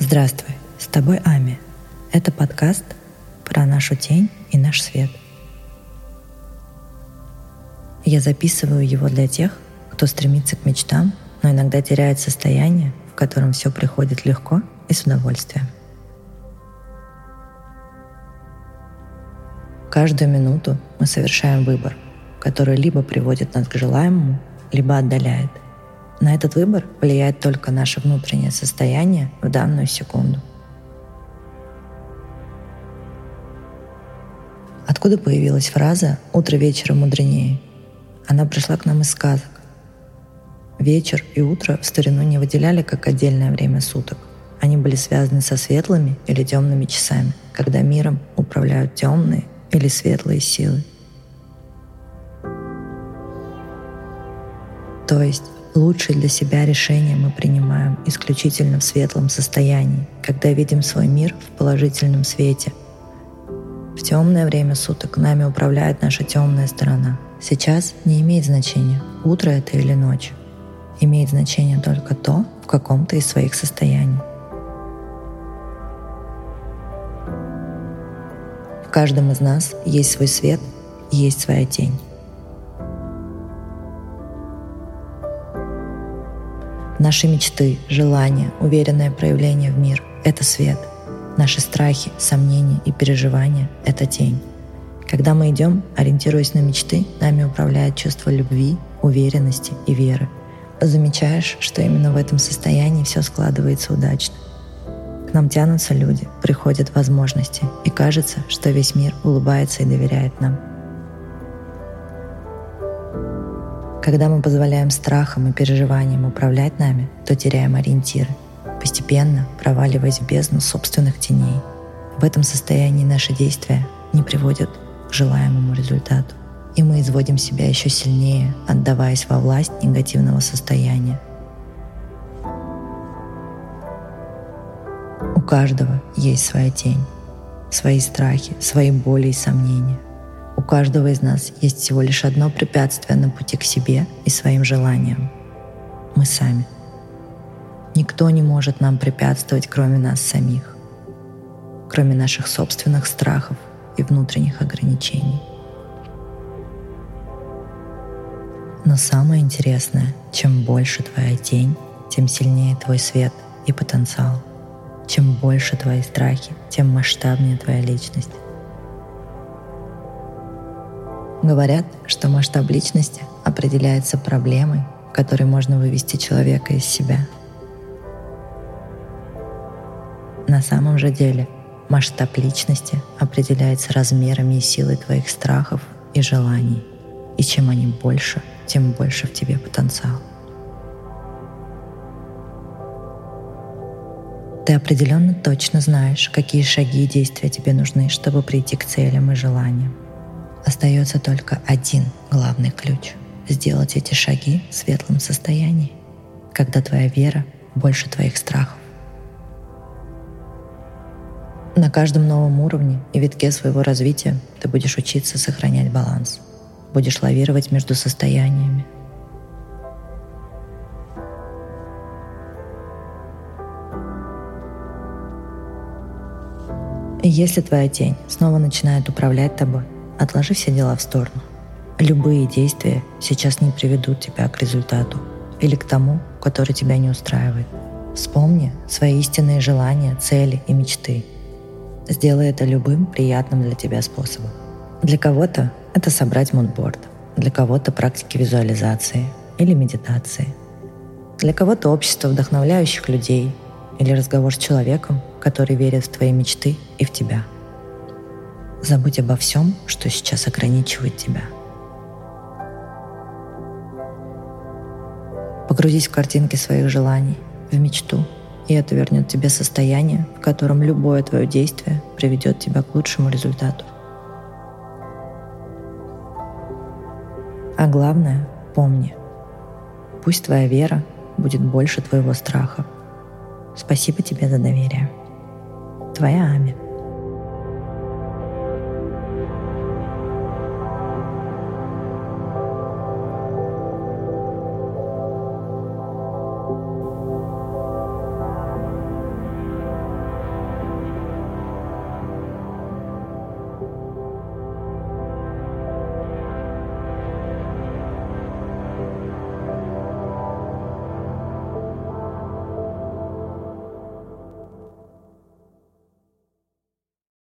Здравствуй, с тобой Ами. Это подкаст про нашу тень и наш свет. Я записываю его для тех, кто стремится к мечтам, но иногда теряет состояние, в котором все приходит легко и с удовольствием. Каждую минуту мы совершаем выбор, который либо приводит нас к желаемому, либо отдаляет – на этот выбор влияет только наше внутреннее состояние в данную секунду. Откуда появилась фраза «утро вечера мудренее»? Она пришла к нам из сказок. Вечер и утро в старину не выделяли как отдельное время суток. Они были связаны со светлыми или темными часами, когда миром управляют темные или светлые силы. То есть Лучшее для себя решение мы принимаем исключительно в светлом состоянии, когда видим свой мир в положительном свете. В темное время суток нами управляет наша темная сторона. Сейчас не имеет значения, утро это или ночь. Имеет значение только то, в каком-то из своих состояний. В каждом из нас есть свой свет, есть своя тень. Наши мечты, желания, уверенное проявление в мир — это свет. Наши страхи, сомнения и переживания — это тень. Когда мы идем, ориентируясь на мечты, нами управляет чувство любви, уверенности и веры. Замечаешь, что именно в этом состоянии все складывается удачно. К нам тянутся люди, приходят возможности, и кажется, что весь мир улыбается и доверяет нам. Когда мы позволяем страхам и переживаниям управлять нами, то теряем ориентиры, постепенно проваливаясь в бездну собственных теней. В этом состоянии наши действия не приводят к желаемому результату. И мы изводим себя еще сильнее, отдаваясь во власть негативного состояния. У каждого есть своя тень, свои страхи, свои боли и сомнения. Каждого из нас есть всего лишь одно препятствие на пути к себе и своим желаниям. Мы сами. Никто не может нам препятствовать, кроме нас самих, кроме наших собственных страхов и внутренних ограничений. Но самое интересное, чем больше твоя тень, тем сильнее твой свет и потенциал. Чем больше твои страхи, тем масштабнее твоя личность. Говорят, что масштаб личности определяется проблемой, которой можно вывести человека из себя. На самом же деле масштаб личности определяется размерами и силой твоих страхов и желаний. И чем они больше, тем больше в тебе потенциал. Ты определенно точно знаешь, какие шаги и действия тебе нужны, чтобы прийти к целям и желаниям. Остается только один главный ключ — сделать эти шаги в светлом состоянии, когда твоя вера больше твоих страхов. На каждом новом уровне и витке своего развития ты будешь учиться сохранять баланс, будешь лавировать между состояниями. И если твоя тень снова начинает управлять тобой, Отложи все дела в сторону. Любые действия сейчас не приведут тебя к результату или к тому, который тебя не устраивает. Вспомни свои истинные желания, цели и мечты. Сделай это любым приятным для тебя способом. Для кого-то это собрать мудборд, для кого-то практики визуализации или медитации. Для кого-то общество вдохновляющих людей или разговор с человеком, который верит в твои мечты и в тебя – Забудь обо всем, что сейчас ограничивает тебя. Погрузись в картинки своих желаний, в мечту, и это вернет тебе состояние, в котором любое твое действие приведет тебя к лучшему результату. А главное, помни, пусть твоя вера будет больше твоего страха. Спасибо тебе за доверие. Твоя Ами.